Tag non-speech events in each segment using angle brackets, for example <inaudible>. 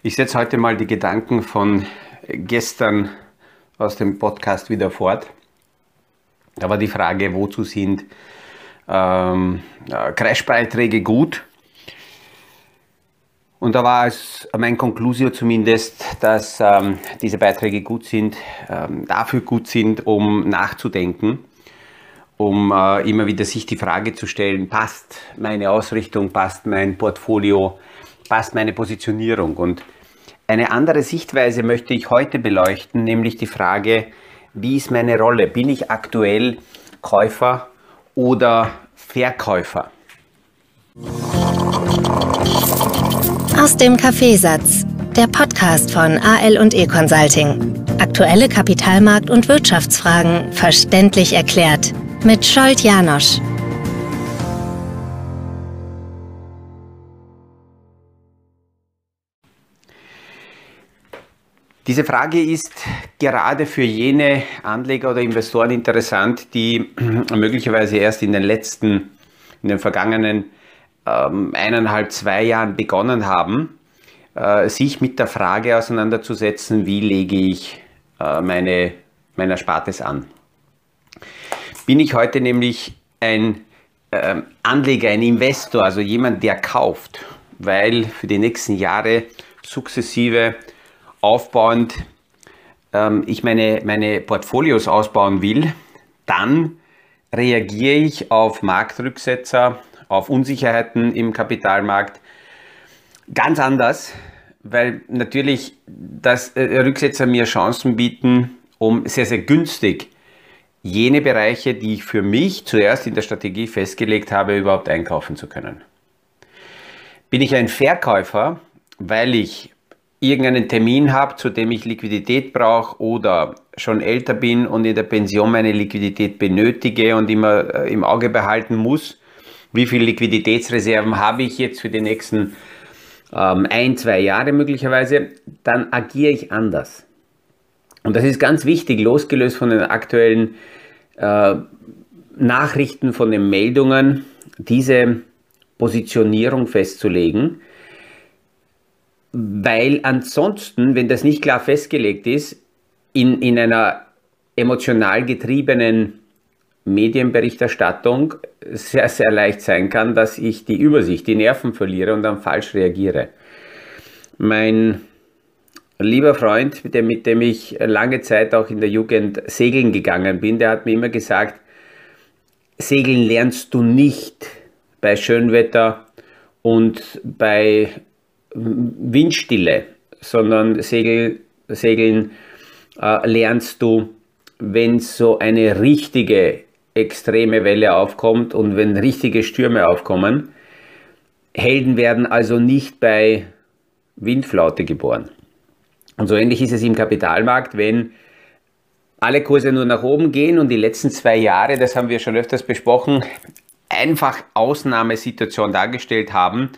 Ich setze heute mal die Gedanken von gestern aus dem Podcast wieder fort. Da war die Frage, wozu sind ähm, Crashbeiträge gut? Und da war es mein Konklusio zumindest, dass ähm, diese Beiträge gut sind, ähm, dafür gut sind, um nachzudenken, um äh, immer wieder sich die Frage zu stellen, passt meine Ausrichtung, passt mein Portfolio, passt meine Positionierung. Und eine andere Sichtweise möchte ich heute beleuchten, nämlich die Frage, wie ist meine Rolle? Bin ich aktuell Käufer oder Verkäufer? Aus dem Kaffeesatz, der Podcast von AL und E Consulting. Aktuelle Kapitalmarkt- und Wirtschaftsfragen verständlich erklärt mit Scholt Janosch. Diese Frage ist gerade für jene Anleger oder Investoren interessant, die <clears throat> möglicherweise erst in den letzten, in den vergangenen ähm, eineinhalb, zwei Jahren begonnen haben, äh, sich mit der Frage auseinanderzusetzen, wie lege ich äh, meine, mein Erspartes an. Bin ich heute nämlich ein äh, Anleger, ein Investor, also jemand, der kauft, weil für die nächsten Jahre sukzessive aufbauend ähm, ich meine, meine Portfolios ausbauen will, dann reagiere ich auf Marktrücksetzer, auf Unsicherheiten im Kapitalmarkt ganz anders, weil natürlich das äh, Rücksetzer mir Chancen bieten, um sehr, sehr günstig jene Bereiche, die ich für mich zuerst in der Strategie festgelegt habe, überhaupt einkaufen zu können. Bin ich ein Verkäufer, weil ich irgendeinen Termin habe, zu dem ich Liquidität brauche oder schon älter bin und in der Pension meine Liquidität benötige und immer äh, im Auge behalten muss, wie viele Liquiditätsreserven habe ich jetzt für die nächsten ähm, ein, zwei Jahre möglicherweise, dann agiere ich anders. Und das ist ganz wichtig, losgelöst von den aktuellen äh, Nachrichten, von den Meldungen, diese Positionierung festzulegen weil ansonsten, wenn das nicht klar festgelegt ist, in, in einer emotional getriebenen Medienberichterstattung sehr, sehr leicht sein kann, dass ich die Übersicht, die Nerven verliere und dann falsch reagiere. Mein lieber Freund, mit dem, mit dem ich lange Zeit auch in der Jugend segeln gegangen bin, der hat mir immer gesagt, Segeln lernst du nicht bei Schönwetter und bei Windstille, sondern Segel, Segeln äh, lernst du, wenn so eine richtige extreme Welle aufkommt und wenn richtige Stürme aufkommen. Helden werden also nicht bei Windflaute geboren. Und so ähnlich ist es im Kapitalmarkt, wenn alle Kurse nur nach oben gehen und die letzten zwei Jahre, das haben wir schon öfters besprochen, einfach Ausnahmesituation dargestellt haben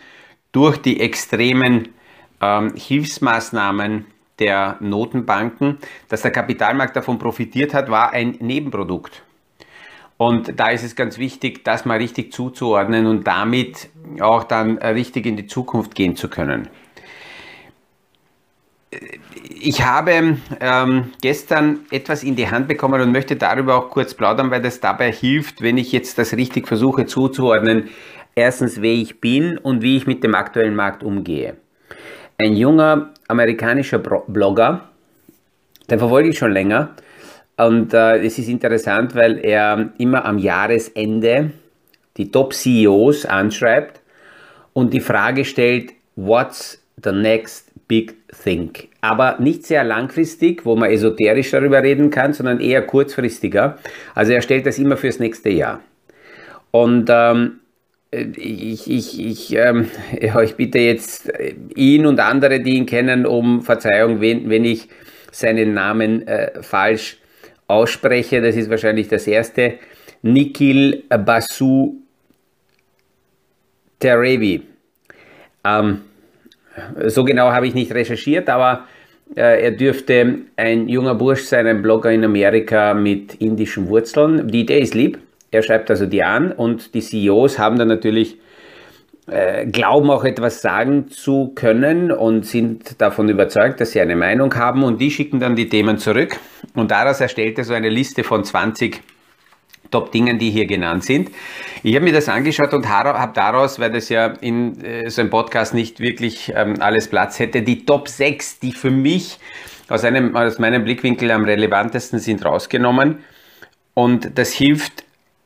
durch die extremen ähm, Hilfsmaßnahmen der Notenbanken, dass der Kapitalmarkt davon profitiert hat, war ein Nebenprodukt. Und da ist es ganz wichtig, das mal richtig zuzuordnen und damit auch dann richtig in die Zukunft gehen zu können. Ich habe ähm, gestern etwas in die Hand bekommen und möchte darüber auch kurz plaudern, weil das dabei hilft, wenn ich jetzt das richtig versuche zuzuordnen, erstens, wer ich bin und wie ich mit dem aktuellen Markt umgehe. Ein junger amerikanischer Blogger, den verfolge ich schon länger. Und äh, es ist interessant, weil er immer am Jahresende die Top-CEOs anschreibt und die Frage stellt, what's the next big thing? Aber nicht sehr langfristig, wo man esoterisch darüber reden kann, sondern eher kurzfristiger. Also er stellt das immer fürs nächste Jahr. Und ähm, ich, ich, ich, ähm, ja, ich bitte jetzt äh, ihn und andere, die ihn kennen, um Verzeihung, wenn, wenn ich seinen Namen äh, falsch ausspreche. Das ist wahrscheinlich das erste. Nikhil Basu Terevi. Ähm, so genau habe ich nicht recherchiert, aber äh, er dürfte ein junger Bursch sein, ein Blogger in Amerika mit indischen Wurzeln. Die Idee ist lieb er schreibt also die an und die CEOs haben dann natürlich äh, glauben auch etwas sagen zu können und sind davon überzeugt, dass sie eine Meinung haben und die schicken dann die Themen zurück und daraus erstellt er so eine Liste von 20 Top-Dingen, die hier genannt sind. Ich habe mir das angeschaut und habe daraus, weil das ja in äh, so einem Podcast nicht wirklich ähm, alles Platz hätte, die Top 6, die für mich aus, einem, aus meinem Blickwinkel am relevantesten sind, rausgenommen. Und das hilft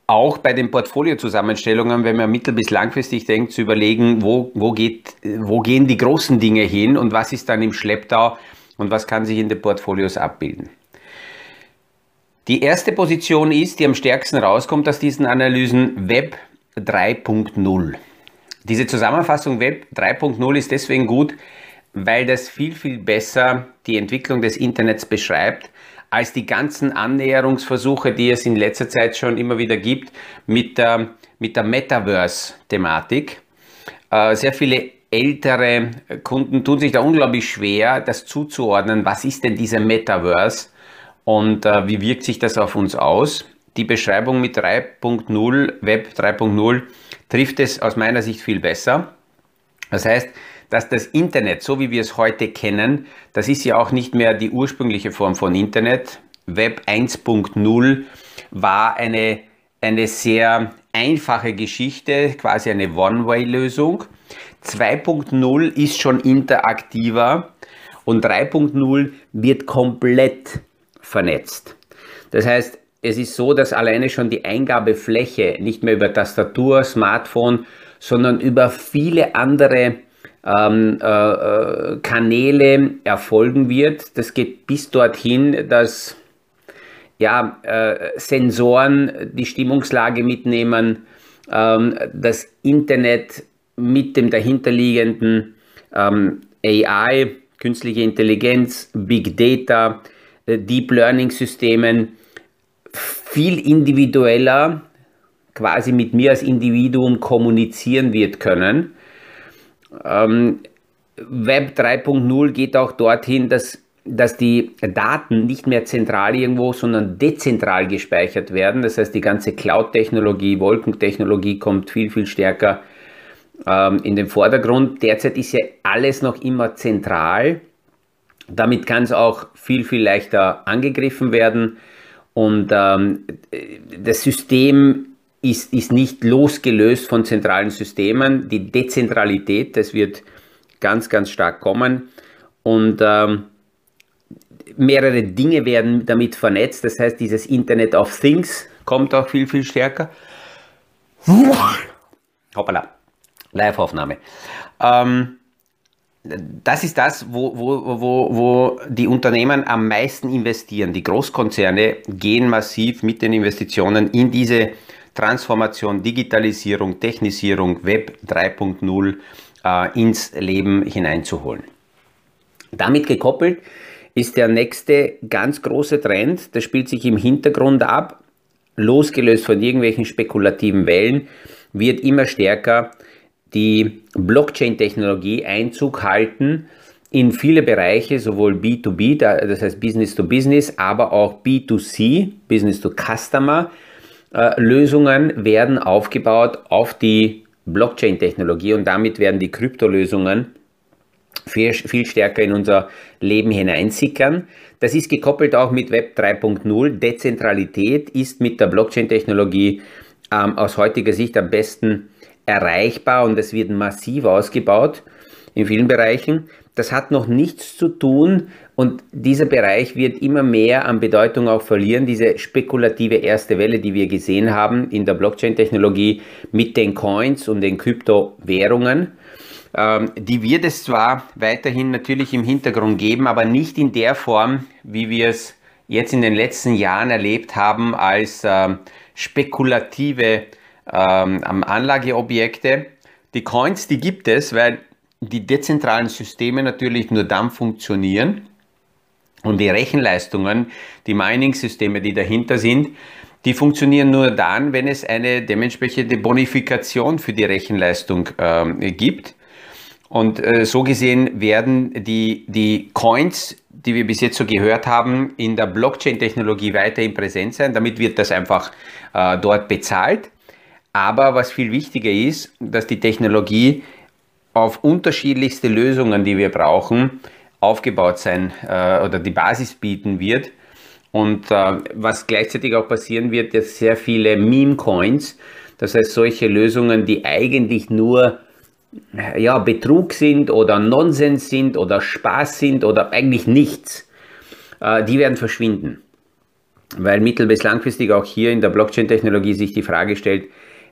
auch bei den Portfoliozusammenstellungen, wenn man mittel- bis langfristig denkt, zu überlegen, wo, wo, geht, wo gehen die großen Dinge hin und was ist dann im Schlepptau und was kann sich in den Portfolios abbilden. Die erste Position ist, die am stärksten rauskommt aus diesen Analysen, Web 3.0. Diese Zusammenfassung Web 3.0 ist deswegen gut, weil das viel, viel besser die Entwicklung des Internets beschreibt, als die ganzen Annäherungsversuche, die es in letzter Zeit schon immer wieder gibt mit der, mit der Metaverse-Thematik. Äh, sehr viele ältere Kunden tun sich da unglaublich schwer, das zuzuordnen. Was ist denn dieser Metaverse und äh, wie wirkt sich das auf uns aus? Die Beschreibung mit 3.0, Web 3.0, trifft es aus meiner Sicht viel besser. Das heißt, dass das Internet, so wie wir es heute kennen, das ist ja auch nicht mehr die ursprüngliche Form von Internet. Web 1.0 war eine, eine sehr einfache Geschichte, quasi eine One-Way-Lösung. 2.0 ist schon interaktiver und 3.0 wird komplett vernetzt. Das heißt, es ist so, dass alleine schon die Eingabefläche nicht mehr über Tastatur, Smartphone, sondern über viele andere ähm, äh, äh, Kanäle erfolgen wird. Das geht bis dorthin, dass ja, äh, Sensoren die Stimmungslage mitnehmen, ähm, das Internet mit dem dahinterliegenden ähm, AI, künstliche Intelligenz, Big Data, äh, Deep Learning Systemen viel individueller quasi mit mir als Individuum kommunizieren wird können ähm, Web 3.0 geht auch dorthin, dass, dass die Daten nicht mehr zentral irgendwo, sondern dezentral gespeichert werden. Das heißt, die ganze Cloud-Technologie, Wolkentechnologie kommt viel, viel stärker ähm, in den Vordergrund. Derzeit ist ja alles noch immer zentral. Damit kann es auch viel, viel leichter angegriffen werden. Und ähm, das System ist, ist nicht losgelöst von zentralen Systemen. Die Dezentralität, das wird ganz, ganz stark kommen. Und ähm, mehrere Dinge werden damit vernetzt. Das heißt, dieses Internet of Things kommt auch viel, viel stärker. Hoppala, Live-Aufnahme. Ähm, das ist das, wo, wo, wo, wo die Unternehmen am meisten investieren. Die Großkonzerne gehen massiv mit den Investitionen in diese Transformation, Digitalisierung, Technisierung, Web 3.0 äh, ins Leben hineinzuholen. Damit gekoppelt ist der nächste ganz große Trend, das spielt sich im Hintergrund ab, losgelöst von irgendwelchen spekulativen Wellen, wird immer stärker die Blockchain-Technologie Einzug halten in viele Bereiche, sowohl B2B, das heißt Business to Business, aber auch B2C, Business to Customer, Lösungen werden aufgebaut auf die Blockchain-Technologie und damit werden die Kryptolösungen viel, viel stärker in unser Leben hineinsickern. Das ist gekoppelt auch mit Web 3.0. Dezentralität ist mit der Blockchain-Technologie ähm, aus heutiger Sicht am besten erreichbar und es wird massiv ausgebaut in vielen Bereichen. Das hat noch nichts zu tun und dieser Bereich wird immer mehr an Bedeutung auch verlieren. Diese spekulative erste Welle, die wir gesehen haben in der Blockchain-Technologie mit den Coins und den Kryptowährungen, ähm, die wird es zwar weiterhin natürlich im Hintergrund geben, aber nicht in der Form, wie wir es jetzt in den letzten Jahren erlebt haben als ähm, spekulative ähm, Anlageobjekte. Die Coins, die gibt es, weil die dezentralen Systeme natürlich nur dann funktionieren und die Rechenleistungen, die Mining-Systeme, die dahinter sind, die funktionieren nur dann, wenn es eine dementsprechende Bonifikation für die Rechenleistung äh, gibt. Und äh, so gesehen werden die, die Coins, die wir bis jetzt so gehört haben, in der Blockchain-Technologie weiterhin präsent sein. Damit wird das einfach äh, dort bezahlt. Aber was viel wichtiger ist, dass die Technologie auf unterschiedlichste Lösungen, die wir brauchen, aufgebaut sein äh, oder die Basis bieten wird. Und äh, was gleichzeitig auch passieren wird, dass sehr viele Meme-Coins, das heißt solche Lösungen, die eigentlich nur ja, Betrug sind oder Nonsens sind oder Spaß sind oder eigentlich nichts, äh, die werden verschwinden. Weil mittel- bis langfristig auch hier in der Blockchain-Technologie sich die Frage stellt,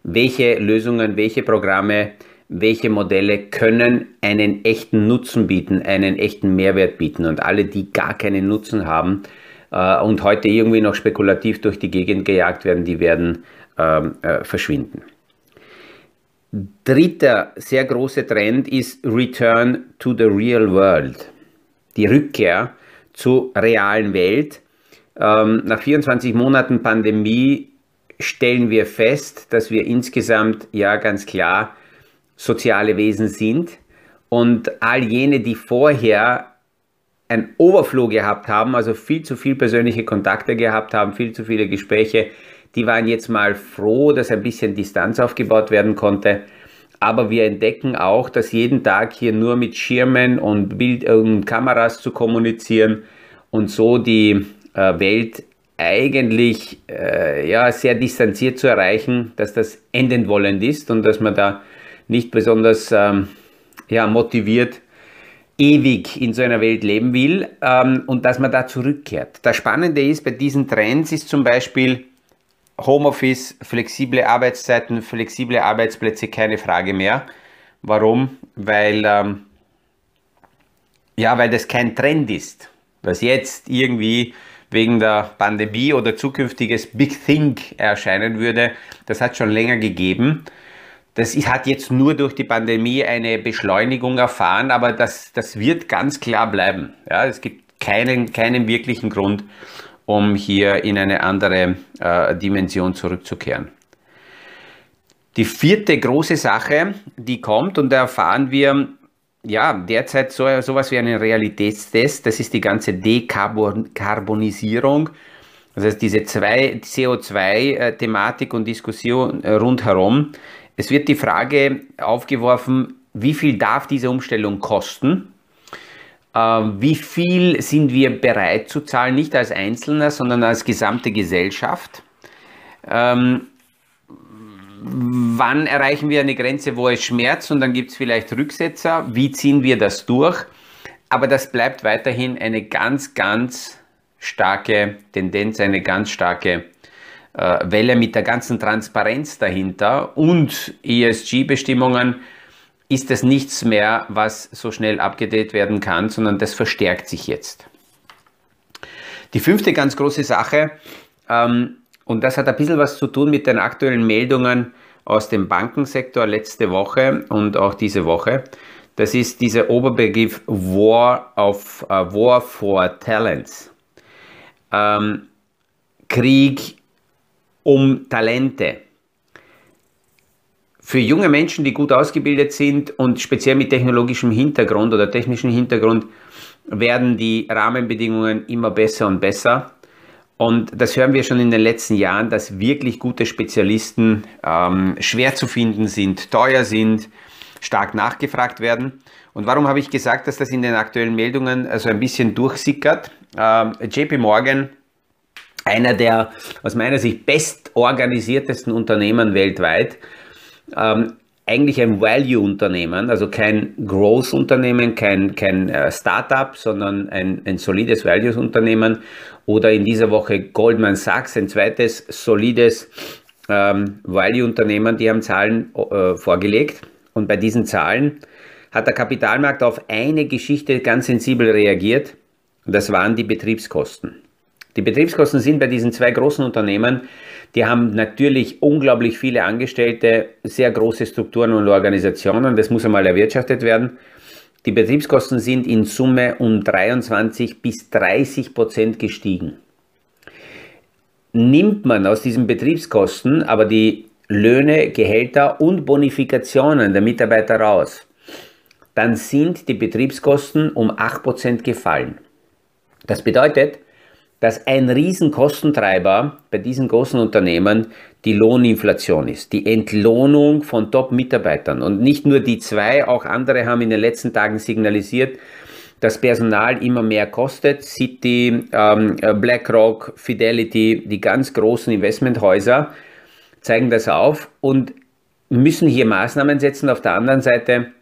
welche Lösungen, welche Programme, welche Modelle können einen echten Nutzen bieten, einen echten Mehrwert bieten. Und alle, die gar keinen Nutzen haben äh, und heute irgendwie noch spekulativ durch die Gegend gejagt werden, die werden ähm, äh, verschwinden. Dritter sehr großer Trend ist Return to the Real World. Die Rückkehr zur realen Welt. Ähm, nach 24 Monaten Pandemie stellen wir fest, dass wir insgesamt ja ganz klar soziale Wesen sind und all jene, die vorher ein Overflow gehabt haben, also viel zu viel persönliche Kontakte gehabt haben, viel zu viele Gespräche, die waren jetzt mal froh, dass ein bisschen Distanz aufgebaut werden konnte. Aber wir entdecken auch, dass jeden Tag hier nur mit Schirmen und Bild und Kameras zu kommunizieren und so die äh, Welt eigentlich äh, ja, sehr distanziert zu erreichen, dass das enden wollend ist und dass man da nicht besonders ähm, ja, motiviert ewig in so einer Welt leben will ähm, und dass man da zurückkehrt. Das Spannende ist bei diesen Trends ist zum Beispiel, Homeoffice, flexible Arbeitszeiten, flexible Arbeitsplätze, keine Frage mehr. Warum? Weil, ähm, ja, weil das kein Trend ist, was jetzt irgendwie wegen der Pandemie oder zukünftiges Big Think erscheinen würde. Das hat schon länger gegeben. Das hat jetzt nur durch die Pandemie eine Beschleunigung erfahren, aber das, das wird ganz klar bleiben. Ja, es gibt keinen, keinen wirklichen Grund, um hier in eine andere äh, Dimension zurückzukehren. Die vierte große Sache, die kommt, und da erfahren wir ja derzeit so etwas wie einen Realitätstest, das ist die ganze Dekarbonisierung. Das heißt, diese CO2-Thematik und Diskussion rundherum. Es wird die Frage aufgeworfen, wie viel darf diese Umstellung kosten? Ähm, wie viel sind wir bereit zu zahlen, nicht als Einzelner, sondern als gesamte Gesellschaft? Ähm, wann erreichen wir eine Grenze, wo es schmerzt und dann gibt es vielleicht Rücksetzer? Wie ziehen wir das durch? Aber das bleibt weiterhin eine ganz, ganz starke Tendenz, eine ganz starke äh, Welle mit der ganzen Transparenz dahinter und ESG-Bestimmungen ist es nichts mehr, was so schnell abgedreht werden kann, sondern das verstärkt sich jetzt. Die fünfte ganz große Sache, ähm, und das hat ein bisschen was zu tun mit den aktuellen Meldungen aus dem Bankensektor letzte Woche und auch diese Woche. Das ist dieser Oberbegriff War, of, uh, War for Talents. Ähm, Krieg um Talente für junge Menschen, die gut ausgebildet sind und speziell mit technologischem Hintergrund oder technischem Hintergrund, werden die Rahmenbedingungen immer besser und besser. Und das hören wir schon in den letzten Jahren, dass wirklich gute Spezialisten ähm, schwer zu finden sind, teuer sind, stark nachgefragt werden. Und warum habe ich gesagt, dass das in den aktuellen Meldungen also ein bisschen durchsickert? Ähm, JP Morgan, einer der aus meiner Sicht bestorganisiertesten Unternehmen weltweit, ähm, eigentlich ein Value-Unternehmen, also kein Growth-Unternehmen, kein, kein äh, Startup, sondern ein, ein solides Values-Unternehmen. Oder in dieser Woche Goldman Sachs, ein zweites solides ähm, Value-Unternehmen, die haben Zahlen äh, vorgelegt. Und bei diesen Zahlen hat der Kapitalmarkt auf eine Geschichte ganz sensibel reagiert. Und das waren die Betriebskosten. Die Betriebskosten sind bei diesen zwei großen Unternehmen die haben natürlich unglaublich viele Angestellte, sehr große Strukturen und Organisationen. Das muss einmal erwirtschaftet werden. Die Betriebskosten sind in Summe um 23 bis 30 Prozent gestiegen. Nimmt man aus diesen Betriebskosten aber die Löhne, Gehälter und Bonifikationen der Mitarbeiter raus, dann sind die Betriebskosten um 8% gefallen. Das bedeutet, dass ein Riesenkostentreiber bei diesen großen Unternehmen die Lohninflation ist, die Entlohnung von Top-Mitarbeitern. Und nicht nur die zwei, auch andere haben in den letzten Tagen signalisiert, dass Personal immer mehr kostet. City, ähm, BlackRock, Fidelity, die ganz großen Investmenthäuser zeigen das auf und müssen hier Maßnahmen setzen. Auf der anderen Seite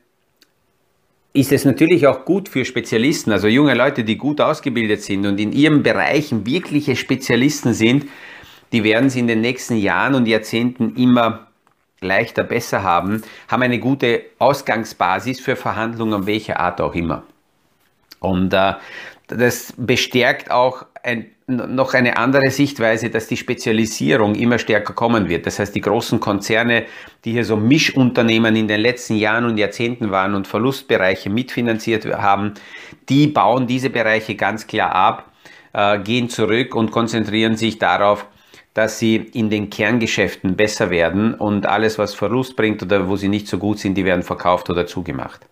ist es natürlich auch gut für Spezialisten, also junge Leute, die gut ausgebildet sind und in ihren Bereichen wirkliche Spezialisten sind, die werden es in den nächsten Jahren und Jahrzehnten immer leichter, besser haben, haben eine gute Ausgangsbasis für Verhandlungen welcher Art auch immer. Und äh, das bestärkt auch ein, noch eine andere Sichtweise, dass die Spezialisierung immer stärker kommen wird. Das heißt, die großen Konzerne, die hier so Mischunternehmen in den letzten Jahren und Jahrzehnten waren und Verlustbereiche mitfinanziert haben, die bauen diese Bereiche ganz klar ab, äh, gehen zurück und konzentrieren sich darauf, dass sie in den Kerngeschäften besser werden und alles, was Verlust bringt oder wo sie nicht so gut sind, die werden verkauft oder zugemacht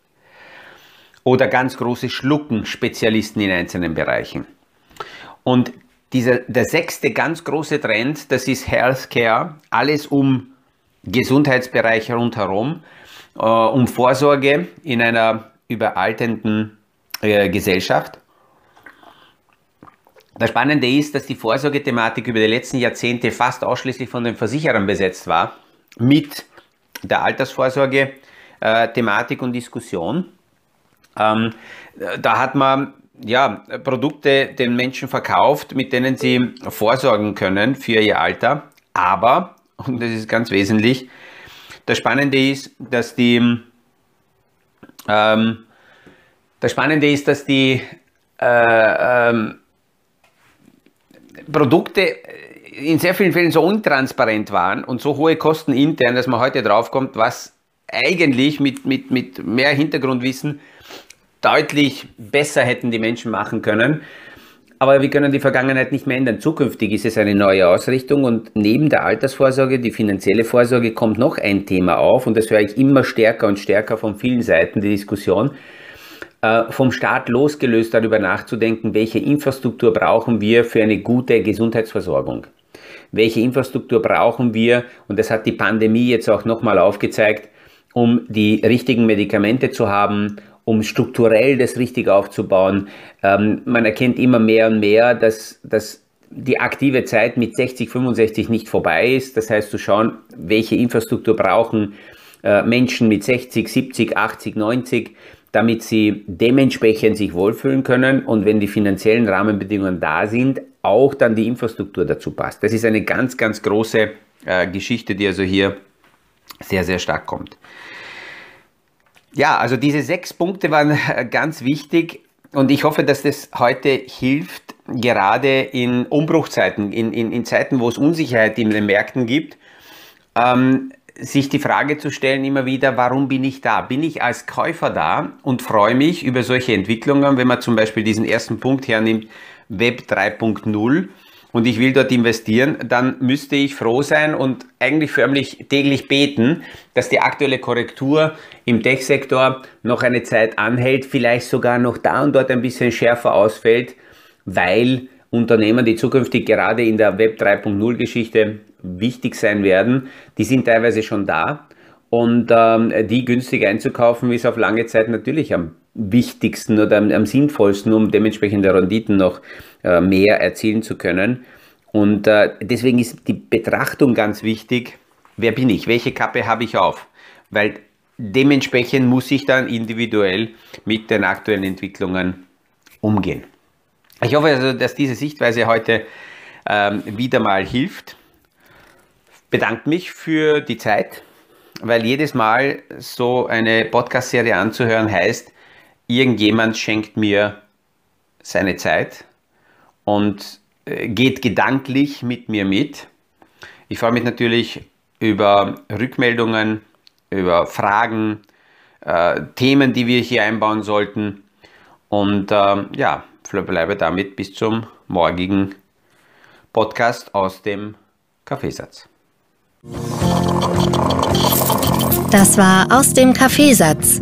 oder ganz große Schlucken-Spezialisten in einzelnen Bereichen. Und dieser, der sechste ganz große Trend, das ist Healthcare, alles um Gesundheitsbereich rundherum, äh, um Vorsorge in einer überaltenden äh, Gesellschaft. Das Spannende ist, dass die Vorsorgethematik über die letzten Jahrzehnte fast ausschließlich von den Versicherern besetzt war, mit der Altersvorsorge-Thematik äh, und Diskussion. Ähm, da hat man ja, Produkte den Menschen verkauft, mit denen sie vorsorgen können für ihr Alter. Aber, und das ist ganz wesentlich, das Spannende ist, dass die, ähm, das Spannende ist, dass die äh, ähm, Produkte in sehr vielen Fällen so untransparent waren und so hohe Kosten intern, dass man heute draufkommt, was eigentlich mit, mit, mit mehr Hintergrundwissen deutlich besser hätten die Menschen machen können. Aber wir können die Vergangenheit nicht mehr ändern. Zukünftig ist es eine neue Ausrichtung und neben der Altersvorsorge, die finanzielle Vorsorge, kommt noch ein Thema auf und das höre ich immer stärker und stärker von vielen Seiten, die Diskussion, äh, vom Staat losgelöst darüber nachzudenken, welche Infrastruktur brauchen wir für eine gute Gesundheitsversorgung. Welche Infrastruktur brauchen wir, und das hat die Pandemie jetzt auch nochmal aufgezeigt, um die richtigen Medikamente zu haben, um strukturell das richtig aufzubauen. Ähm, man erkennt immer mehr und mehr, dass, dass die aktive Zeit mit 60, 65 nicht vorbei ist. Das heißt, zu schauen, welche Infrastruktur brauchen äh, Menschen mit 60, 70, 80, 90, damit sie dementsprechend sich wohlfühlen können und wenn die finanziellen Rahmenbedingungen da sind, auch dann die Infrastruktur dazu passt. Das ist eine ganz, ganz große äh, Geschichte, die also hier sehr, sehr stark kommt. Ja, also diese sechs Punkte waren äh, ganz wichtig und ich hoffe, dass das heute hilft, gerade in Umbruchzeiten, in, in, in Zeiten, wo es Unsicherheit in den Märkten gibt, ähm, sich die Frage zu stellen immer wieder, warum bin ich da? Bin ich als Käufer da und freue mich über solche Entwicklungen, wenn man zum Beispiel diesen ersten Punkt hernimmt, Web 3.0, und ich will dort investieren, dann müsste ich froh sein und eigentlich förmlich täglich beten, dass die aktuelle Korrektur im Tech-Sektor noch eine Zeit anhält, vielleicht sogar noch da und dort ein bisschen schärfer ausfällt, weil Unternehmen, die zukünftig gerade in der Web 3.0 Geschichte wichtig sein werden, die sind teilweise schon da. Und ähm, die günstig einzukaufen, ist auf lange Zeit natürlich am wichtigsten oder am, am sinnvollsten, um dementsprechende Renditen noch äh, mehr erzielen zu können. Und äh, deswegen ist die Betrachtung ganz wichtig, wer bin ich, welche Kappe habe ich auf, weil dementsprechend muss ich dann individuell mit den aktuellen Entwicklungen umgehen. Ich hoffe also, dass diese Sichtweise heute ähm, wieder mal hilft. Bedanke mich für die Zeit, weil jedes Mal so eine Podcast-Serie anzuhören heißt, irgendjemand schenkt mir seine Zeit und äh, geht gedanklich mit mir mit. Ich freue mich natürlich über Rückmeldungen, über Fragen, äh, Themen, die wir hier einbauen sollten. Und äh, ja, bleibe damit bis zum morgigen Podcast aus dem Kaffeesatz. Das war aus dem Kaffeesatz